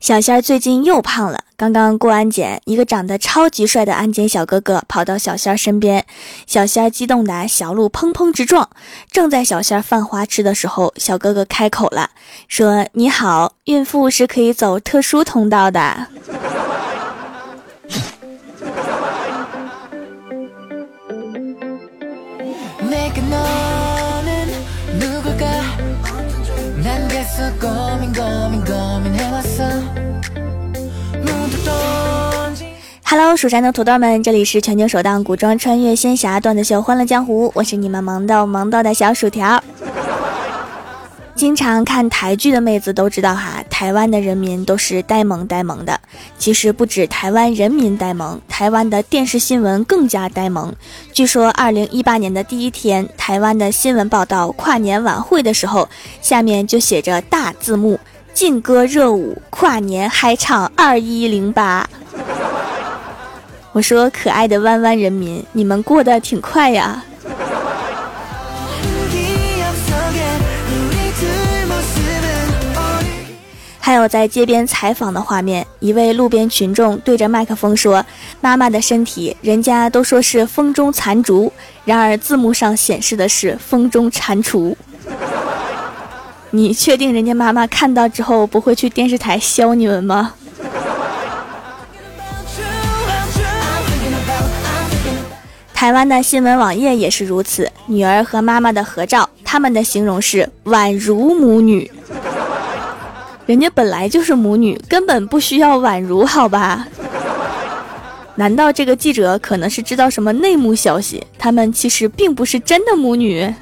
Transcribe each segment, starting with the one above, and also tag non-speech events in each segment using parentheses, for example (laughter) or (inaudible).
小仙儿最近又胖了。刚刚过安检，一个长得超级帅的安检小哥哥跑到小仙儿身边，小仙儿激动的小鹿砰砰直撞。正在小仙儿犯花痴的时候，小哥哥开口了，说：“你好，孕妇是可以走特殊通道的。”哈喽，蜀山的土豆们，这里是全球首档古装穿越仙侠段子秀《欢乐江湖》，我是你们萌到萌到的小薯条。经常看台剧的妹子都知道哈，台湾的人民都是呆萌呆萌的。其实不止台湾人民呆萌，台湾的电视新闻更加呆萌。据说二零一八年的第一天，台湾的新闻报道跨年晚会的时候，下面就写着大字幕：劲歌热舞，跨年嗨唱二一零八。我说，可爱的弯弯人民，你们过得挺快呀。还有在街边采访的画面，一位路边群众对着麦克风说：“妈妈的身体，人家都说是风中残烛，然而字幕上显示的是风中蟾蜍。”你确定人家妈妈看到之后不会去电视台削你们吗？台湾的新闻网页也是如此，女儿和妈妈的合照，他们的形容是宛如母女。人家本来就是母女，根本不需要宛如，好吧？难道这个记者可能是知道什么内幕消息？他们其实并不是真的母女。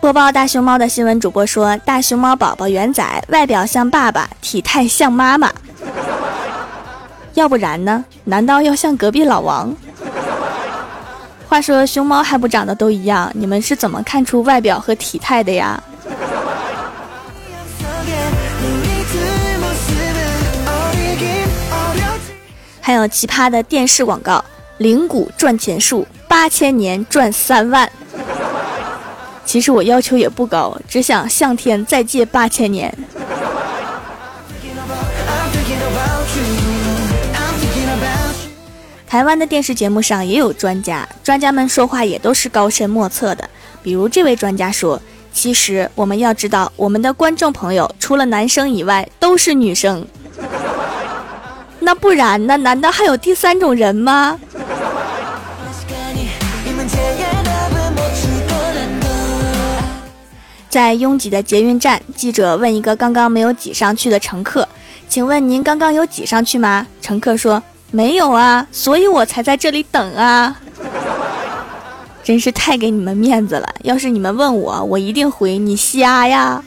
播报大熊猫的新闻主播说：大熊猫宝宝元仔外表像爸爸，体态像妈妈。要不然呢？难道要像隔壁老王？话说熊猫还不长得都一样，你们是怎么看出外表和体态的呀？还有奇葩的电视广告：零股赚钱术，八千年赚三万。其实我要求也不高，只想向天再借八千年。台湾的电视节目上也有专家，专家们说话也都是高深莫测的。比如这位专家说：“其实我们要知道，我们的观众朋友除了男生以外都是女生。(laughs) 那不然呢？难道还有第三种人吗？”在拥挤的捷运站，记者问一个刚刚没有挤上去的乘客：“请问您刚刚有挤上去吗？”乘客说。没有啊，所以我才在这里等啊！真是太给你们面子了。要是你们问我，我一定回你瞎呀。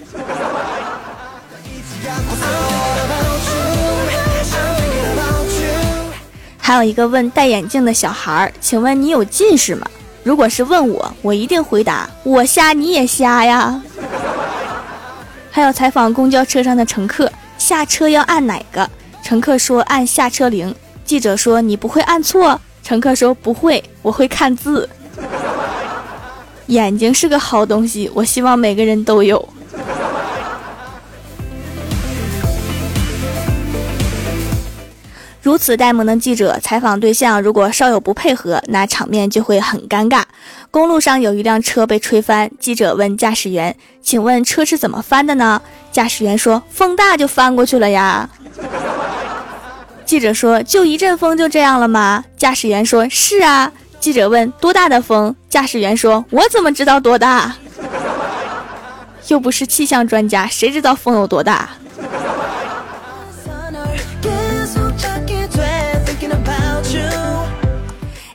还有一个问戴眼镜的小孩儿，请问你有近视吗？如果是问我，我一定回答我瞎你也瞎呀。还有采访公交车上的乘客，下车要按哪个？乘客说按下车铃。记者说：“你不会按错。”乘客说：“不会，我会看字。(laughs) ”眼睛是个好东西，我希望每个人都有。如此呆萌的记者采访对象，如果稍有不配合，那场面就会很尴尬。公路上有一辆车被吹翻，记者问驾驶员：“请问车是怎么翻的呢？”驾驶员说：“风大就翻过去了呀。”记者说：“就一阵风就这样了吗？”驾驶员说：“是啊。”记者问：“多大的风？”驾驶员说：“我怎么知道多大？又不是气象专家，谁知道风有多大？”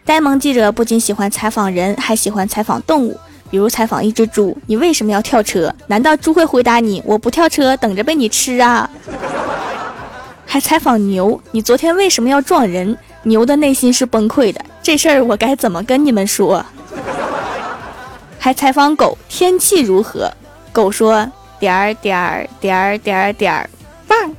呆萌记者不仅喜欢采访人，还喜欢采访动物，比如采访一只猪：“你为什么要跳车？难道猪会回答你：我不跳车，等着被你吃啊？”还采访牛，你昨天为什么要撞人？牛的内心是崩溃的，这事儿我该怎么跟你们说？(laughs) 还采访狗，天气如何？狗说点儿点儿点儿点儿点儿棒。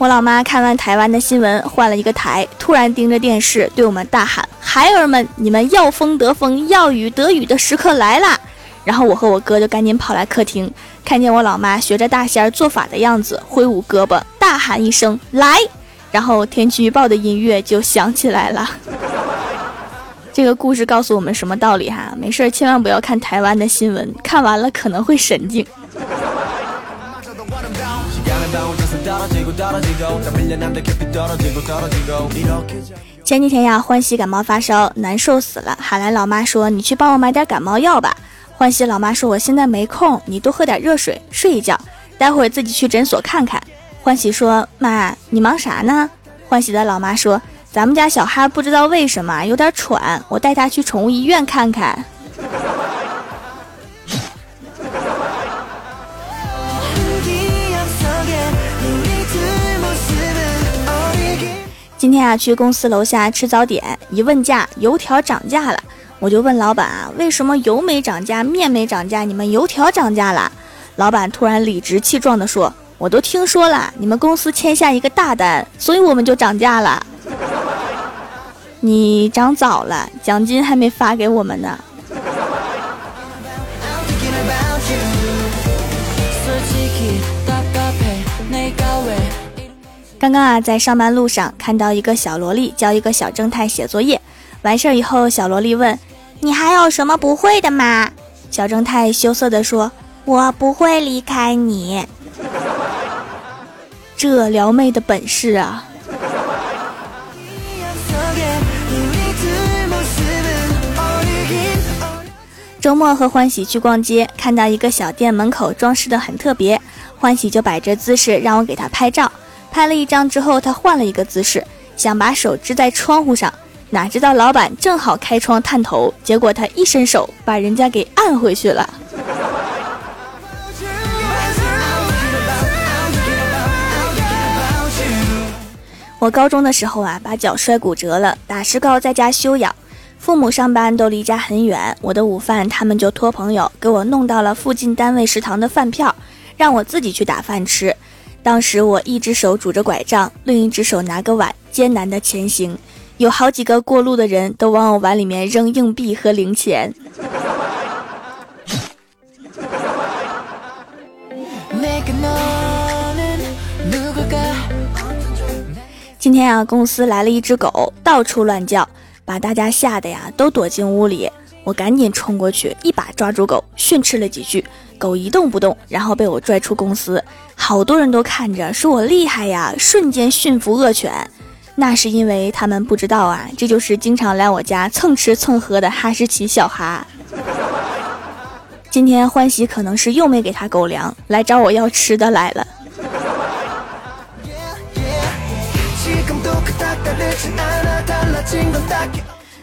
我老妈看完台湾的新闻，换了一个台，突然盯着电视对我们大喊：“孩儿们，你们要风得风，要雨得雨的时刻来啦！”然后我和我哥就赶紧跑来客厅，看见我老妈学着大仙儿做法的样子，挥舞胳膊，大喊一声：“来！”然后天气预报的音乐就响起来了。(laughs) 这个故事告诉我们什么道理哈？没事，千万不要看台湾的新闻，看完了可能会神经。(laughs) 前几天呀，欢喜感冒发烧，难受死了，喊来老妈说：“你去帮我买点感冒药吧。”欢喜老妈说：“我现在没空，你多喝点热水，睡一觉，待会儿自己去诊所看看。”欢喜说：“妈，你忙啥呢？”欢喜的老妈说：“咱们家小孩不知道为什么有点喘，我带他去宠物医院看看。”今天啊，去公司楼下吃早点，一问价，油条涨价了。我就问老板啊，为什么油没涨价，面没涨价，你们油条涨价了？老板突然理直气壮地说：“我都听说了，你们公司签下一个大单，所以我们就涨价了。你涨早了，奖金还没发给我们呢。”刚刚啊，在上班路上看到一个小萝莉教一个小正太写作业，完事儿以后，小萝莉问：“你还有什么不会的吗？”小正太羞涩地说：“我不会离开你。” (laughs) 这撩妹的本事啊！周末和欢喜去逛街，看到一个小店门口装饰的很特别，欢喜就摆着姿势让我给他拍照。拍了一张之后，他换了一个姿势，想把手支在窗户上，哪知道老板正好开窗探头，结果他一伸手把人家给按回去了。我高中的时候啊，把脚摔骨折了，打石膏在家休养，父母上班都离家很远，我的午饭他们就托朋友给我弄到了附近单位食堂的饭票，让我自己去打饭吃。当时我一只手拄着拐杖，另一只手拿个碗，艰难的前行。有好几个过路的人都往我碗里面扔硬币和零钱。今天啊，公司来了一只狗，到处乱叫，把大家吓得呀都躲进屋里。我赶紧冲过去，一把抓住狗，训斥了几句。狗一动不动，然后被我拽出公司，好多人都看着，说我厉害呀，瞬间驯服恶犬。那是因为他们不知道啊，这就是经常来我家蹭吃蹭喝的哈士奇小哈。今天欢喜可能是又没给他狗粮，来找我要吃的来了。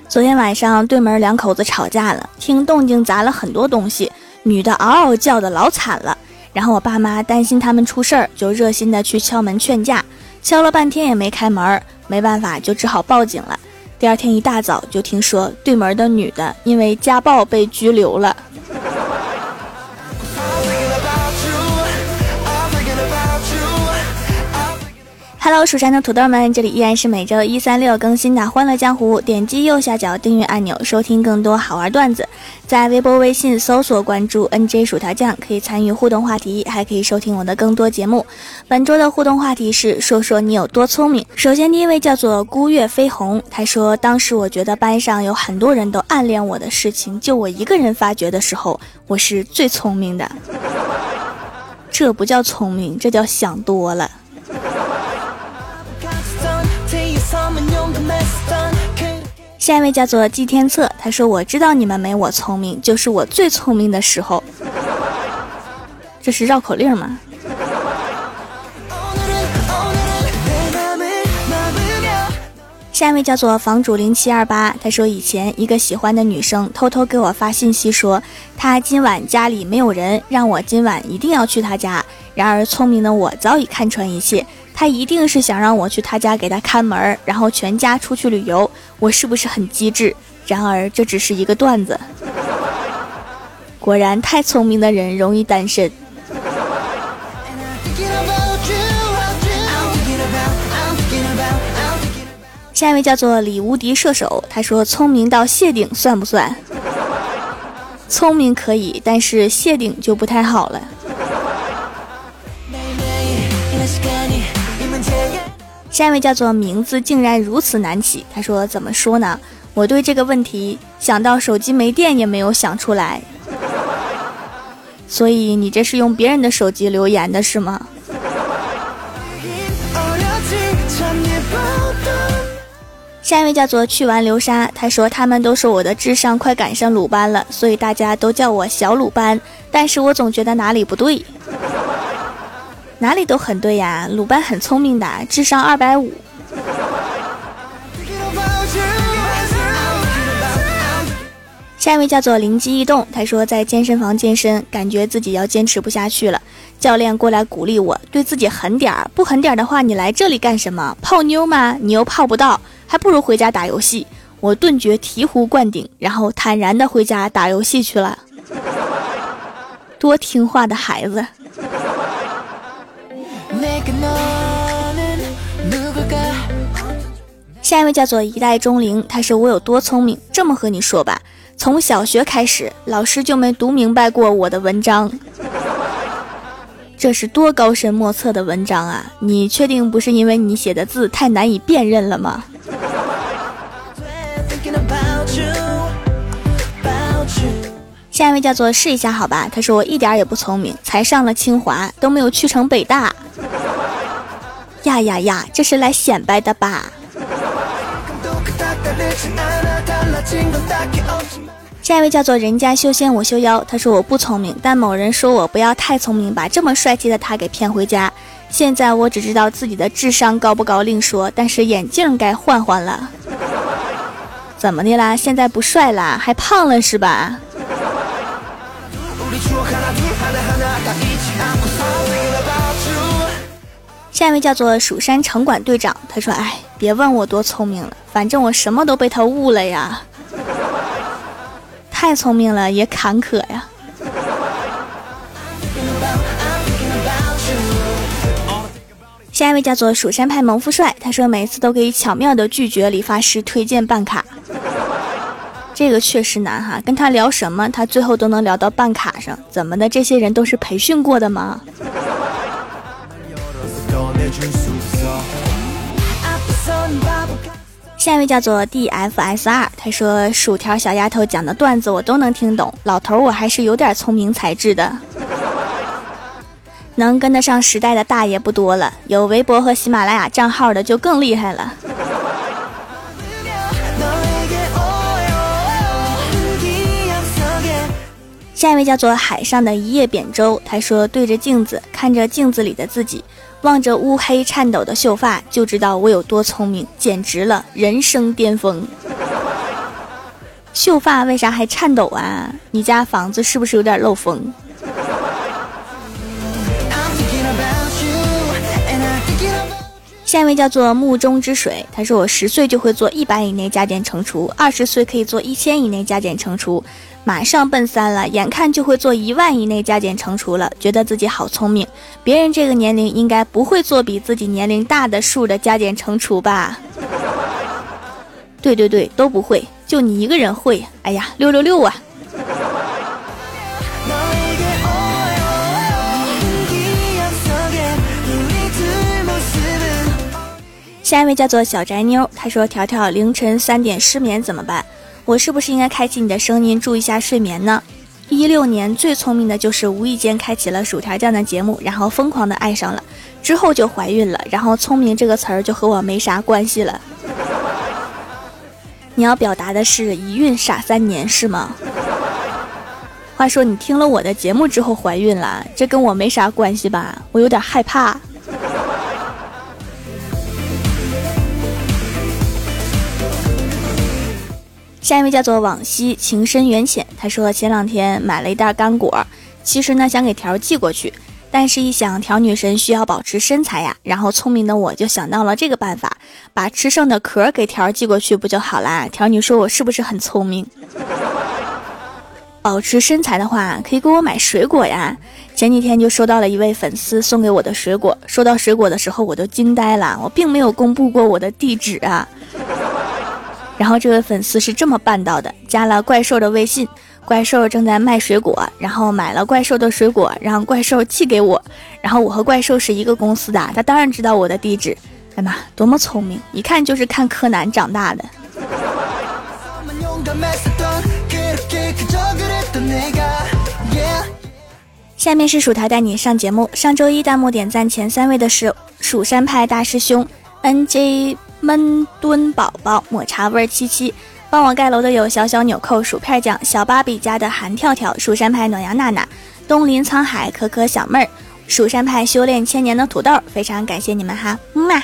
昨天晚上对门两口子吵架了，听动静砸了很多东西。女的嗷嗷叫的老惨了，然后我爸妈担心他们出事儿，就热心的去敲门劝架，敲了半天也没开门，没办法就只好报警了。第二天一大早就听说对门的女的因为家暴被拘留了。好蜀山的土豆们，这里依然是每周一、三、六更新的《欢乐江湖》。点击右下角订阅按钮，收听更多好玩段子。在微博、微信搜索关注 “nj 薯条酱”，可以参与互动话题，还可以收听我的更多节目。本周的互动话题是：说说你有多聪明。首先，第一位叫做孤月飞鸿，他说：“当时我觉得班上有很多人都暗恋我的事情，就我一个人发觉的时候，我是最聪明的。这不叫聪明，这叫想多了。”下一位叫做季天策，他说：“我知道你们没我聪明，就是我最聪明的时候。”这是绕口令吗？下一位叫做房主零七二八，他说：“以前一个喜欢的女生偷偷给我发信息说，她今晚家里没有人，让我今晚一定要去她家。然而聪明的我早已看穿一切。”他一定是想让我去他家给他看门，然后全家出去旅游。我是不是很机智？然而这只是一个段子。果然，太聪明的人容易单身。下一位叫做李无敌射手，他说聪明到谢顶算不算？聪明可以，但是谢顶就不太好了。下一位叫做名字竟然如此难起，他说怎么说呢？我对这个问题想到手机没电也没有想出来，所以你这是用别人的手机留言的是吗？下一位叫做去完流沙，他说他们都说我的智商快赶上鲁班了，所以大家都叫我小鲁班。但是我总觉得哪里不对，哪里都很对呀。鲁班很聪明的，智商二百五。下一位叫做灵机一动，他说在健身房健身，感觉自己要坚持不下去了。教练过来鼓励我，对自己狠点儿，不狠点儿的话，你来这里干什么？泡妞吗？你又泡不到。还不如回家打游戏。我顿觉醍醐灌顶，然后坦然的回家打游戏去了。多听话的孩子。下一位叫做一代钟灵，他说我有多聪明？这么和你说吧，从小学开始，老师就没读明白过我的文章。这是多高深莫测的文章啊！你确定不是因为你写的字太难以辨认了吗？下一位叫做试一下好吧，他说我一点也不聪明，才上了清华都没有去成北大。呀呀呀，这是来显摆的吧？下一位叫做人家修仙我修妖，他说我不聪明，但某人说我不要太聪明，把这么帅气的他给骗回家。现在我只知道自己的智商高不高另说，但是眼镜该换换了。怎么的啦？现在不帅啦，还胖了是吧？下一位叫做蜀山城管队长，他说：“哎，别问我多聪明了，反正我什么都被他误了呀。(laughs) 太聪明了也坎坷呀。(laughs) ”下一位叫做蜀山派萌富帅，他说：“每次都可以巧妙的拒绝理发师推荐办卡。(laughs) ”这个确实难哈，跟他聊什么，他最后都能聊到办卡上，怎么的？这些人都是培训过的吗？下一位叫做 DFSR，他说薯条小丫头讲的段子我都能听懂，老头我还是有点聪明才智的，能跟得上时代的大爷不多了，有微博和喜马拉雅账号的就更厉害了。下一位叫做海上的一叶扁舟，他说：“对着镜子，看着镜子里的自己，望着乌黑颤抖的秀发，就知道我有多聪明，简直了，人生巅峰。”秀发为啥还颤抖啊？你家房子是不是有点漏风？下一位叫做目中之水，他说：“我十岁就会做一百以内加减乘除，二十岁可以做一千以内加减乘除。”马上奔三了，眼看就会做一万以内加减乘除了，觉得自己好聪明。别人这个年龄应该不会做比自己年龄大的数的加减乘除吧？对对对，都不会，就你一个人会。哎呀，六六六啊！下一位叫做小宅妞，她说：“条条凌晨三点失眠怎么办？”我是不是应该开启你的声音，注意一下睡眠呢？一六年最聪明的就是无意间开启了薯条酱的节目，然后疯狂的爱上了，之后就怀孕了，然后聪明这个词儿就和我没啥关系了。你要表达的是一孕傻三年是吗？话说你听了我的节目之后怀孕了，这跟我没啥关系吧？我有点害怕。下一位叫做往昔情深缘浅，他说前两天买了一袋干果，其实呢想给条寄过去，但是一想条女神需要保持身材呀，然后聪明的我就想到了这个办法，把吃剩的壳给条寄过去不就好啦？条女说我是不是很聪明？保持身材的话，可以给我买水果呀。前几天就收到了一位粉丝送给我的水果，收到水果的时候我都惊呆了，我并没有公布过我的地址啊。然后这位粉丝是这么办到的：加了怪兽的微信，怪兽正在卖水果，然后买了怪兽的水果，让怪兽寄给我。然后我和怪兽是一个公司的，他当然知道我的地址。哎妈，多么聪明！一看就是看柯南长大的。下面是薯条带你上节目。上周一弹幕点赞前三位的是蜀山派大师兄 N J。闷墩宝宝抹茶味儿七七，帮我盖楼的有小小纽扣薯片酱、小芭比家的韩跳跳、蜀山派暖阳娜娜、东临沧海可可小妹儿、蜀山派修炼千年的土豆，非常感谢你们哈，么么。